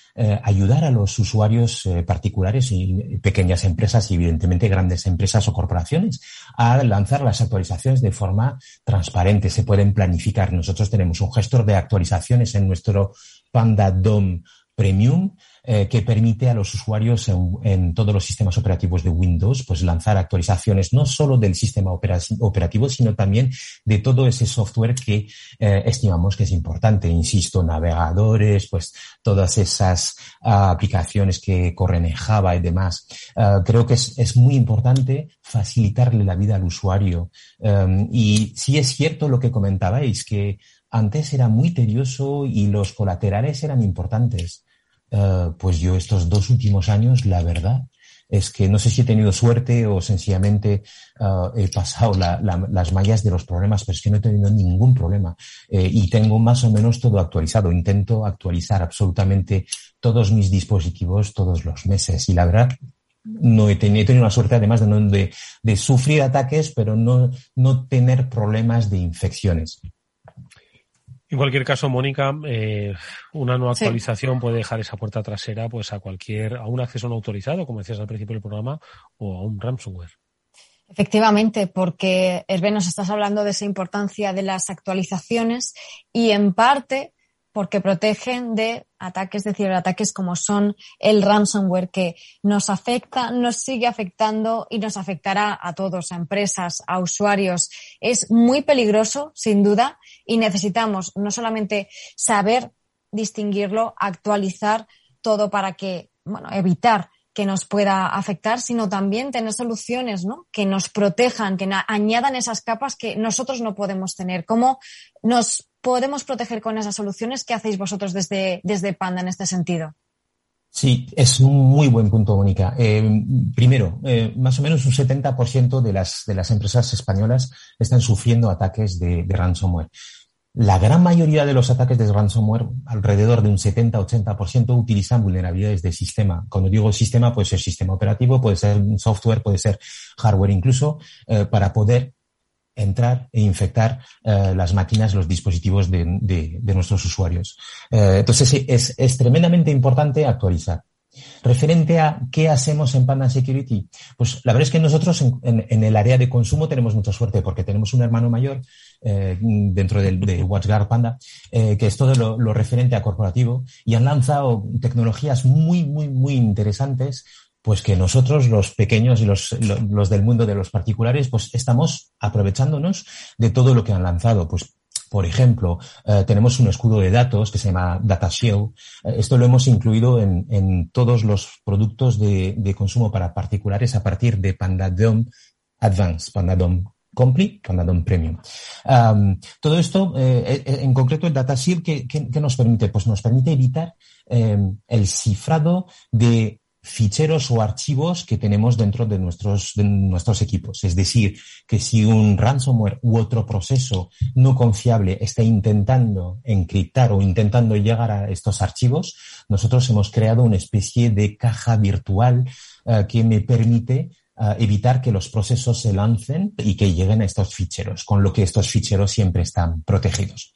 ayudar a los usuarios particulares y pequeñas empresas y evidentemente grandes empresas o corporaciones a lanzar las actualizaciones de forma transparente. Se pueden planificar. Nosotros tenemos un gestor de actualizaciones en nuestro Panda DOM Premium eh, que permite a los usuarios en, todos los sistemas operativos de Windows pues lanzar actualizaciones no solo del sistema operativo, sino también de todo ese software que eh, estimamos que es importante. Insisto, navegadores, pues todas esas ah, aplicaciones que corren en Java y demás. Ah, creo que es, es, muy importante facilitarle la vida al usuario. Um, y sí es cierto lo que comentabais, que antes era muy tedioso y los colaterales eran importantes. Eh, pues yo estos dos últimos años, la verdad, es que no sé si he tenido suerte o sencillamente eh, he pasado las mallas de los problemas, pero es que no he tenido ningún problema eh, y tengo más o menos todo actualizado. Intento actualizar absolutamente todos mis dispositivos todos los meses y la verdad no he tenido, he tenido la suerte además de, de, de sufrir ataques, pero no, no tener problemas de infecciones. En cualquier caso, Mónica, eh, una nueva actualización puede dejar esa puerta trasera pues a cualquier, a un acceso no autorizado, como decías al principio del programa, o a un ransomware. Efectivamente, porque Hervé nos estás hablando de esa importancia de las actualizaciones y en parte porque protegen de ataques de ciberataques como son el ransomware que nos afecta, nos sigue afectando y nos afectará a todos, a empresas, a usuarios. Es muy peligroso, sin duda, y necesitamos no solamente saber distinguirlo, actualizar todo para que, bueno, evitar que nos pueda afectar, sino también tener soluciones ¿no? que nos protejan, que añadan esas capas que nosotros no podemos tener. ¿Cómo nos podemos proteger con esas soluciones? ¿Qué hacéis vosotros desde, desde Panda en este sentido? Sí, es un muy buen punto, Mónica. Eh, primero, eh, más o menos un 70% de las, de las empresas españolas están sufriendo ataques de, ransomware. La gran mayoría de los ataques de ransomware, alrededor de un 70-80%, utilizan vulnerabilidades de sistema. Cuando digo sistema, puede ser sistema operativo, puede ser software, puede ser hardware incluso, eh, para poder entrar e infectar eh, las máquinas, los dispositivos de, de, nuestros usuarios. Eh, entonces es, es tremendamente importante actualizar. Referente a qué hacemos en Panda Security, pues la verdad es que nosotros en, el área de consumo tenemos mucha suerte porque tenemos un hermano mayor eh, dentro del, de WatchGuard Panda que es todo lo, lo, referente a corporativo y han lanzado tecnologías muy, muy, muy interesantes pues que nosotros, los pequeños y los, los, del mundo de los particulares, pues estamos aprovechándonos de todo lo que han lanzado. Pues, por ejemplo, eh, tenemos un escudo de datos que se llama Data Shield. Eh, esto lo hemos incluido en, en todos los productos de, de, consumo para particulares a partir de Pandadom Advance, Pandadom Complete, Pandadom Premium. Um, todo esto, eh, en concreto el Data Shield, ¿qué, qué, nos permite? Pues nos permite evitar el cifrado de ficheros o archivos que tenemos dentro de nuestros, de nuestros equipos. Es decir, que si un ransomware u otro proceso no confiable está intentando encriptar o intentando llegar a estos archivos, nosotros hemos creado una especie de caja virtual uh, que me permite uh, evitar que los procesos se lancen y que lleguen a estos ficheros, con lo que estos ficheros siempre están protegidos.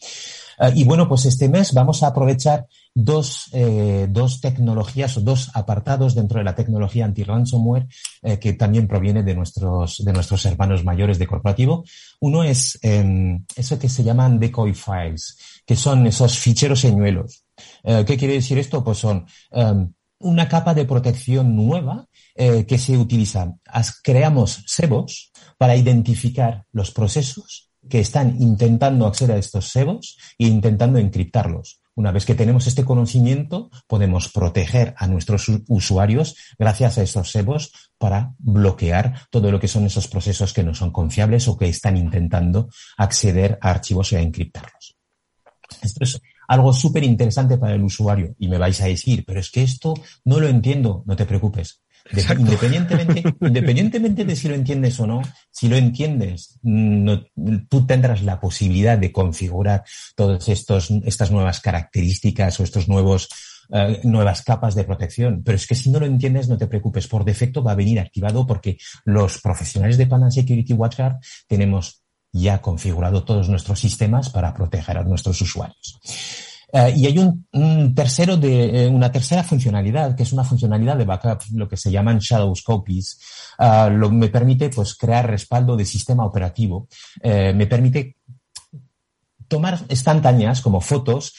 Uh, y bueno, pues este mes vamos a aprovechar dos, eh, dos tecnologías o dos apartados dentro de la tecnología anti-ransomware eh, que también proviene de nuestros, de nuestros hermanos mayores de corporativo. Uno es eh, eso que se llaman decoy files, que son esos ficheros señuelos. Eh, ¿Qué quiere decir esto? Pues son em, una capa de protección nueva eh, que se utiliza. creamos sebos para identificar los procesos que están intentando acceder a estos sebos e intentando encriptarlos. Una vez que tenemos este conocimiento, podemos proteger a nuestros usuarios gracias a esos SEBOS para bloquear todo lo que son esos procesos que no son confiables o que están intentando acceder a archivos y a encriptarlos. Esto es algo súper interesante para el usuario y me vais a decir, pero es que esto no lo entiendo. No te preocupes. Independientemente, *laughs* independientemente de si lo entiendes o no, si lo entiendes, tú tendrás la posibilidad de configurar todas estos, estas nuevas características o estos nuevos eh, nuevas capas de protección. Pero es que si no lo entiendes, no te preocupes. Por defecto va a venir activado porque los profesionales de Panda Security WatchGuard tenemos ya configurado todos nuestros sistemas para proteger a nuestros usuarios. Uh, y hay un, tercero de, eh, una tercera funcionalidad, que es una funcionalidad de backup, lo que se llaman shadow copies. Uh, lo me permite, pues, crear respaldo de sistema operativo. Uh, me permite tomar instantáneas como fotos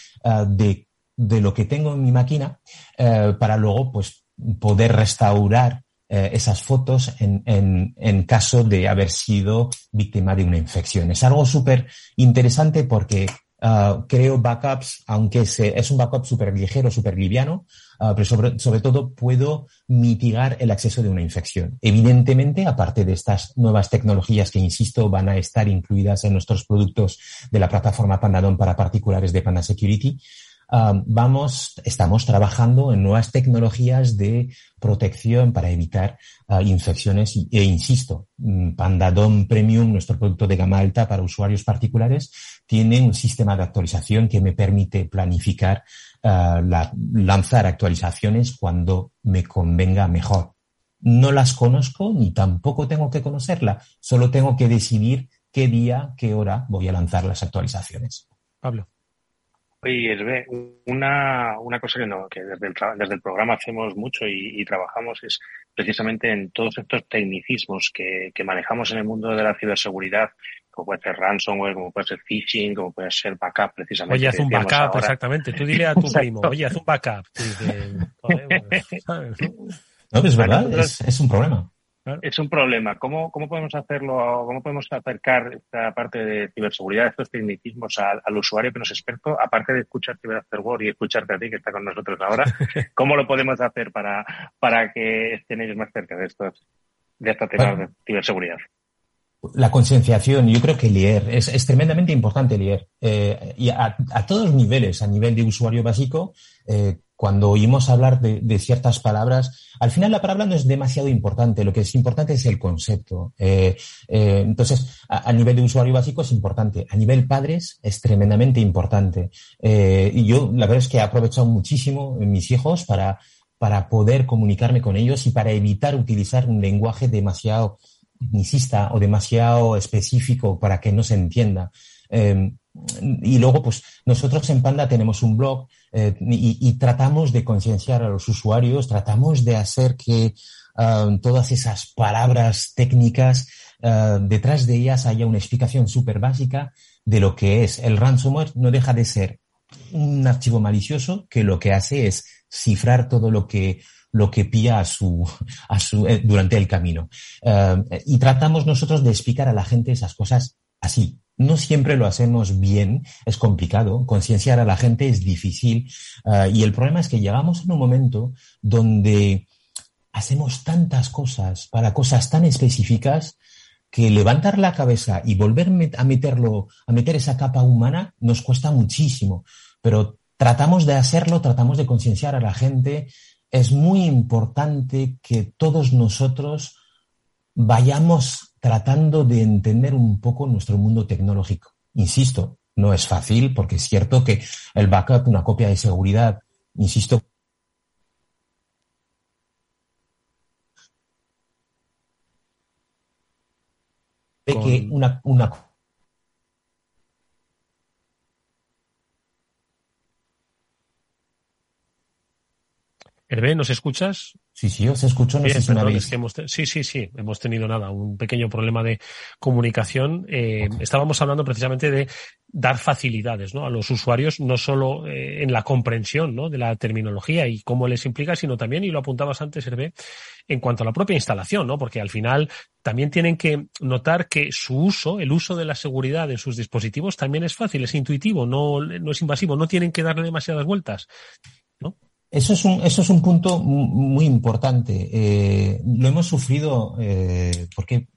de, de, lo que tengo en mi máquina para luego, pues, poder restaurar esas fotos en, en, en, caso de haber sido víctima de una infección. Es algo súper interesante porque Uh, creo backups, aunque se, es un backup súper ligero, súper liviano, uh, pero sobre, sobre, todo puedo mitigar el acceso de una infección. Evidentemente, aparte de estas nuevas tecnologías que, insisto, van a estar incluidas en nuestros productos de la plataforma Pandadon para particulares de Panda Security, vamos, estamos trabajando en nuevas tecnologías de protección para evitar uh, infecciones e insisto, mm, Pandadom Premium, nuestro producto de gama alta para usuarios particulares, tiene un sistema de actualización que me permite planificar, la, lanzar actualizaciones cuando me convenga mejor. No las conozco ni tampoco tengo que conocerla, solo tengo que decidir qué día, qué hora voy a lanzar las actualizaciones. Pablo. Oye, Esbe, una, una cosa que, no, que desde, el, desde el programa hacemos mucho y, y, trabajamos es precisamente en todos estos tecnicismos que, que manejamos en el mundo de la ciberseguridad, como puede ser ransomware, como puede ser phishing, como puede ser backup, precisamente. Oye, haz un backup, exactamente. Tú dile a tu *laughs* primo, oye, haz un backup. *laughs* no, es verdad, es, es un problema. Es un problema. ¿Cómo, ¿Cómo podemos hacerlo? ¿Cómo podemos acercar esta parte de ciberseguridad, estos tecnicismos al, al usuario que no es experto? Aparte de escuchar Cyber After y escucharte a ti que está con nosotros ahora, *laughs* ¿cómo lo podemos hacer para, para que estén ellos más cerca de estos, de temas bueno, de ciberseguridad? La concienciación, yo creo que el es, es tremendamente importante el eh, y a, todos niveles, a nivel de usuario básico, eh, cuando oímos hablar de, ciertas palabras, al final la palabra no es demasiado importante, lo que es importante es el concepto. Eh, eh, entonces, a, a, nivel de usuario básico es importante, a nivel padres es tremendamente importante. Y yo la verdad es que he aprovechado muchísimo mis hijos para, para poder comunicarme con ellos y para evitar utilizar un lenguaje demasiado tecnicista o demasiado específico para que no se entienda. Eh, y luego, pues nosotros en Panda tenemos un blog eh, y, tratamos de concienciar a los usuarios, tratamos de hacer que todas esas palabras técnicas, detrás de ellas haya una explicación súper básica de lo que es. El ransomware no deja de ser un archivo malicioso que lo que hace es cifrar todo lo que lo que pilla a su, a su, eh, durante el camino. Eh, y tratamos nosotros de explicar a la gente esas cosas así. No siempre lo hacemos bien, es complicado, concienciar a la gente es difícil eh, y el problema es que llegamos en un momento donde hacemos tantas cosas para cosas tan específicas que levantar la cabeza y volver a meterlo, a meter esa capa humana nos cuesta muchísimo, pero tratamos de hacerlo, tratamos de concienciar a la gente. Es muy importante que todos nosotros vayamos tratando de entender un poco nuestro mundo tecnológico. Insisto, no es fácil porque es cierto que el backup, una copia de seguridad, insisto, que una, una Hervé, ¿nos escuchas? Sí, sí, os escucho. No sé si sí, sí, sí. Hemos tenido nada, un pequeño problema de comunicación. Eh, estábamos hablando precisamente de dar facilidades ¿no? a los usuarios, no solo eh, en la comprensión ¿no? de la terminología y cómo les implica, sino también, y lo apuntabas antes, Hervé, en cuanto a la propia instalación, ¿no? porque al final también tienen que notar que su uso, el uso de la seguridad en sus dispositivos también es fácil, es intuitivo, no, no es invasivo, no tienen que darle demasiadas vueltas. Eso es un, eso es un punto muy importante. Eh, lo hemos sufrido eh, porque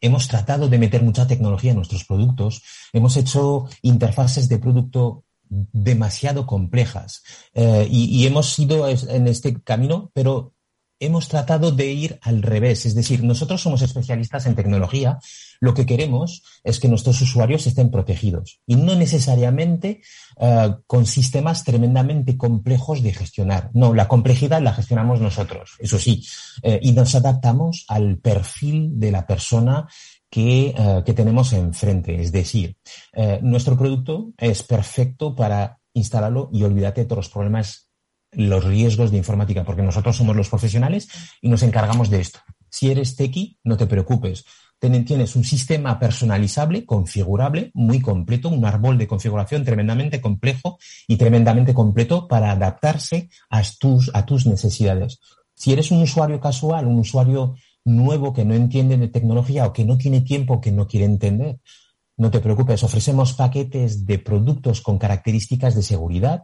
hemos tratado de meter mucha tecnología en nuestros productos. Hemos hecho interfaces de producto demasiado complejas eh, y, y, hemos ido en este camino, pero hemos tratado de ir al revés. Es decir, nosotros somos especialistas en tecnología. Lo que queremos es que nuestros usuarios estén protegidos y no necesariamente uh, con sistemas tremendamente complejos de gestionar. No, la complejidad la gestionamos nosotros, eso sí, uh, y nos adaptamos al perfil de la persona que, uh, que tenemos enfrente. Es decir, nuestro producto es perfecto para instalarlo y olvídate de todos los problemas los riesgos de informática, porque nosotros somos los profesionales y nos encargamos de esto. Si eres tequi, no te preocupes. Tienes un sistema personalizable, configurable, muy completo, un árbol de configuración tremendamente complejo y tremendamente completo para adaptarse a tus, a tus necesidades. Si eres un usuario casual, un usuario nuevo que no entiende de tecnología o que no tiene tiempo, que no quiere entender, no te preocupes, ofrecemos paquetes de productos con características de seguridad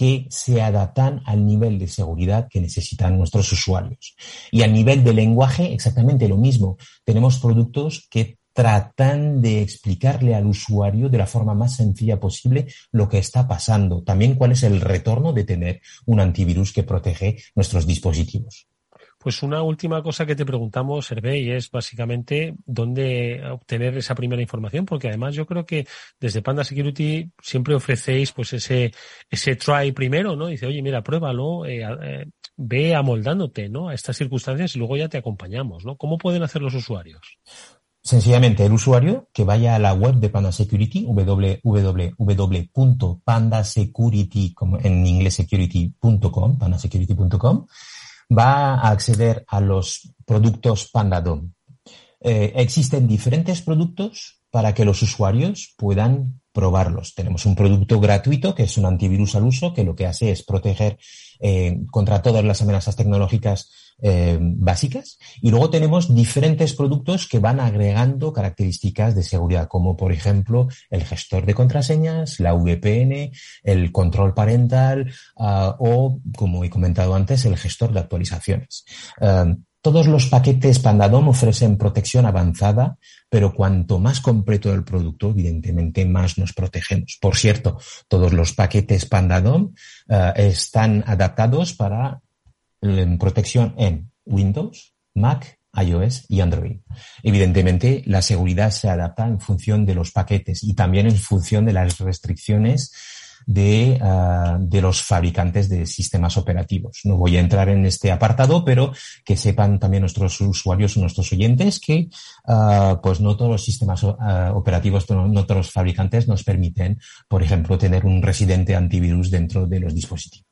que se adaptan al nivel de seguridad que necesitan nuestros usuarios. Y a nivel de lenguaje, exactamente lo mismo. Tenemos productos que tratan de explicarle al usuario de la forma más sencilla posible lo que está pasando. También cuál es el retorno de tener un antivirus que protege nuestros dispositivos. Pues una última cosa que te preguntamos, Hervé, es básicamente dónde obtener esa primera información, porque además yo creo que desde Panda Security siempre ofrecéis pues ese, ese try primero, ¿no? Dice, oye, mira, pruébalo, eh, eh, ve amoldándote, ¿no? A estas circunstancias y luego ya te acompañamos, ¿no? ¿Cómo pueden hacer los usuarios? Sencillamente, el usuario que vaya a la web de Panda Security, www.pandasecurity, como en inglés security.com, pandasecurity.com, va a acceder a los productos Pandadom. Eh, existen diferentes productos para que los usuarios puedan probarlos. Tenemos un producto gratuito que es un antivirus al uso que lo que hace es proteger eh, contra todas las amenazas tecnológicas eh, básicas. Y luego tenemos diferentes productos que van agregando características de seguridad, como por ejemplo el gestor de contraseñas, la VPN, el control parental uh, o, como he comentado antes, el gestor de actualizaciones. Uh, todos los paquetes Pandadom ofrecen protección avanzada, pero cuanto más completo el producto, evidentemente más nos protegemos. Por cierto, todos los paquetes Pandadom uh, están adaptados para protección en Windows, Mac, iOS y Android. Evidentemente, la seguridad se adapta en función de los paquetes y también en función de las restricciones de, ah, de los fabricantes de sistemas operativos. No voy a entrar en este apartado, pero que sepan también nuestros usuarios, nuestros oyentes, que ah, pues no todos los sistemas ah, operativos, no, todos los fabricantes nos permiten, por ejemplo, tener un residente antivirus dentro de los dispositivos.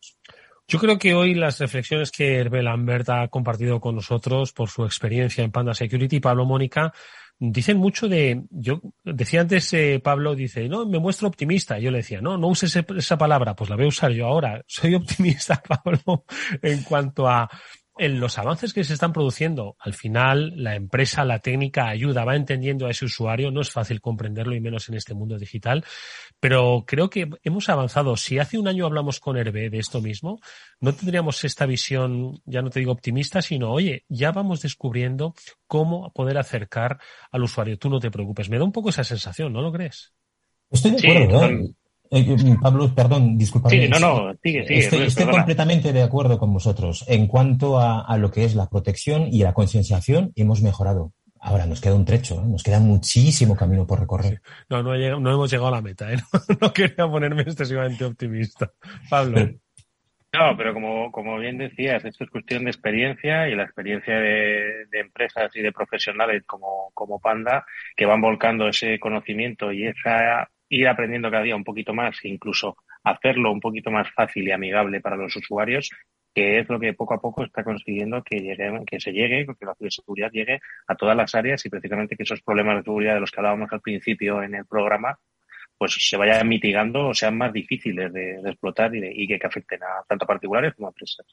Yo creo que hoy las reflexiones que Hervé Lambert ha compartido con nosotros por su experiencia en Panda Security, Pablo Mónica, dicen mucho de, yo decía antes eh, Pablo, dice, no, me muestro optimista. Yo le decía, no, no uses esa palabra, pues la voy a usar yo ahora. *laughs* Soy optimista, *laughs* Pablo, en cuanto a en los avances que se están produciendo, al final la empresa, la técnica ayuda, va entendiendo a ese usuario, no es fácil comprenderlo y menos en este mundo digital, pero creo que hemos avanzado. Si hace un año hablamos con Hervé de esto mismo, no tendríamos esta visión, ya no te digo optimista, sino, oye, ya vamos descubriendo cómo poder acercar al usuario. Tú no te preocupes. Me da un poco esa sensación, ¿no lo crees? Estoy de acuerdo. ¿eh? Eh, eh, Pablo, perdón, disculpa. Sí, no, no, sigue, sigue. Estoy, completamente de acuerdo con vosotros. En cuanto a, lo que es la protección y la concienciación, hemos mejorado. Ahora nos queda un trecho, ¿eh? nos queda muchísimo camino por recorrer. No, no, hemos llegado a la meta. *laughs* No, quería ponerme excesivamente optimista. Pablo. no, pero como, como bien decías, esto es cuestión de experiencia y la experiencia de, de, empresas y de profesionales como, como Panda que van volcando ese conocimiento y esa ir aprendiendo cada día un poquito más e incluso hacerlo un poquito más fácil y amigable para los usuarios, que es lo que poco a poco está consiguiendo que llegue, que se llegue, que la ciberseguridad llegue a todas las áreas y precisamente que esos problemas de seguridad de los que hablábamos al principio en el programa, pues se vayan mitigando o sean más difíciles de, explotar y, que, afecten a tanto a particulares como a empresas.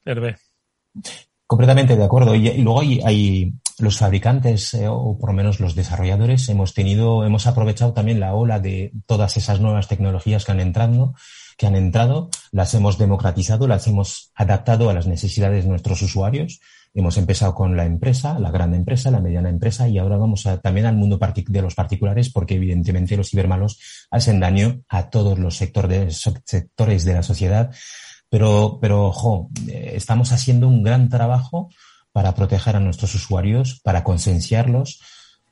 Completamente de acuerdo. Y, luego hay, los fabricantes eh, o por lo menos los desarrolladores hemos tenido, hemos aprovechado también la ola de todas esas nuevas tecnologías que han entrado, que han entrado, las hemos democratizado, las hemos adaptado a las necesidades de nuestros usuarios. Hemos empezado con la empresa, la gran empresa, la mediana empresa y ahora vamos a, también al mundo de los particulares porque evidentemente los cibermalos hacen daño a todos los sectores, de la sociedad pero, pero, ojo, eh, estamos haciendo un gran trabajo para proteger a nuestros usuarios, para concienciarlos,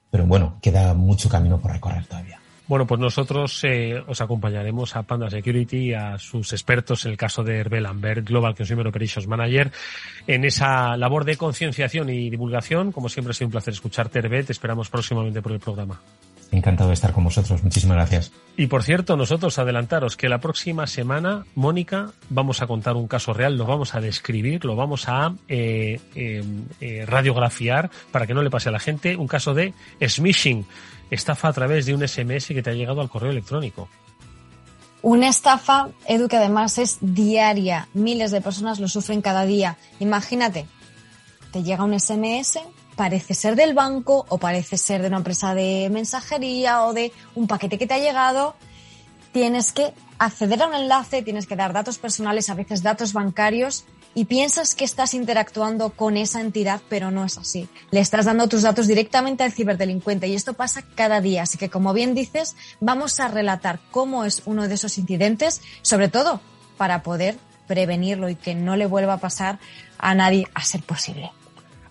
pero bueno, queda mucho camino por recorrer todavía. Bueno, pues nosotros eh, os acompañaremos a Panda Security, a sus expertos, en el caso de Hervé Lambert, Global Consumer Operations Manager, en esa labor de concienciación y divulgación. Como siempre ha sido un placer escucharte, Hervé. Te esperamos próximamente por el programa. Encantado de estar con vosotros. Muchísimas gracias. Y por cierto, nosotros adelantaros que la próxima semana, Mónica, vamos a contar un caso real, lo vamos a describir, lo vamos a eh, eh, eh, radiografiar para que no le pase a la gente, un caso de smishing, estafa a través de un SMS que te ha llegado al correo electrónico. Una estafa, Edu, que además es diaria. Miles de personas lo sufren cada día. Imagínate, te llega un SMS parece ser del banco o parece ser de una empresa de mensajería o de un paquete que te ha llegado, tienes que acceder a un enlace, tienes que dar datos personales, a veces datos bancarios, y piensas que estás interactuando con esa entidad, pero no es así. Le estás dando tus datos directamente al ciberdelincuente y esto pasa cada día. Así que, como bien dices, vamos a relatar cómo es uno de esos incidentes, sobre todo para poder prevenirlo y que no le vuelva a pasar a nadie a ser posible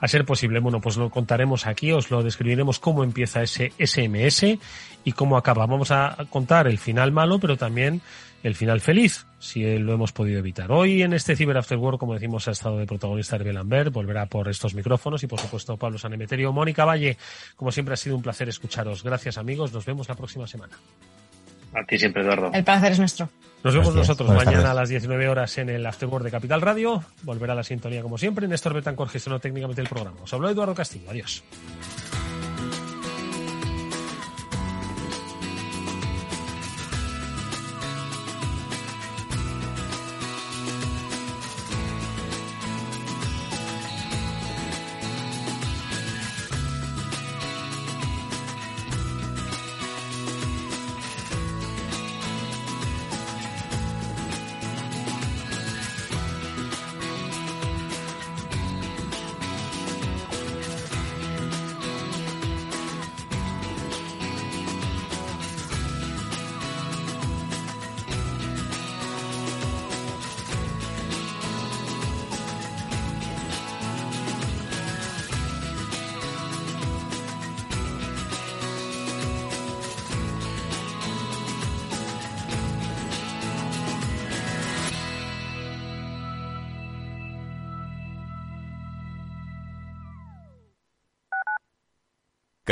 a ser posible. Bueno, pues lo contaremos aquí, os lo describiremos cómo empieza ese SMS y cómo acaba. Vamos a contar el final malo, pero también el final feliz, si lo hemos podido evitar. Hoy en este Cyber After Work, como decimos, ha estado de protagonista Hervé Lambert, volverá por estos micrófonos y por supuesto Pablo Sanemeterio. Mónica Valle, como siempre ha sido un placer escucharos. Gracias amigos, nos vemos la próxima semana. A ti siempre, Eduardo. El placer es nuestro. Nos vemos nosotros mañana a las 19 horas en el Afterboard de Capital Radio. Volverá la sintonía como siempre. Néstor Betancor gestionó técnicamente el programa. Os habló Eduardo Castillo. Adiós.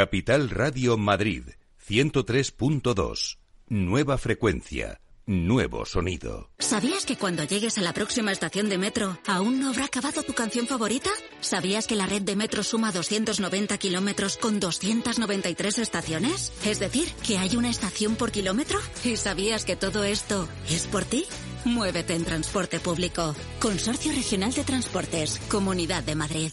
Capital Radio Madrid 103.2. Nueva frecuencia. Nuevo sonido. ¿Sabías que cuando llegues a la próxima estación de metro aún no habrá acabado tu canción favorita? ¿Sabías que la red de metro suma 290 kilómetros con 293 estaciones? Es decir, que hay una estación por kilómetro. ¿Y sabías que todo esto es por ti? Muévete en transporte público. Consorcio Regional de Transportes. Comunidad de Madrid.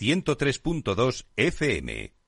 103.2 FM.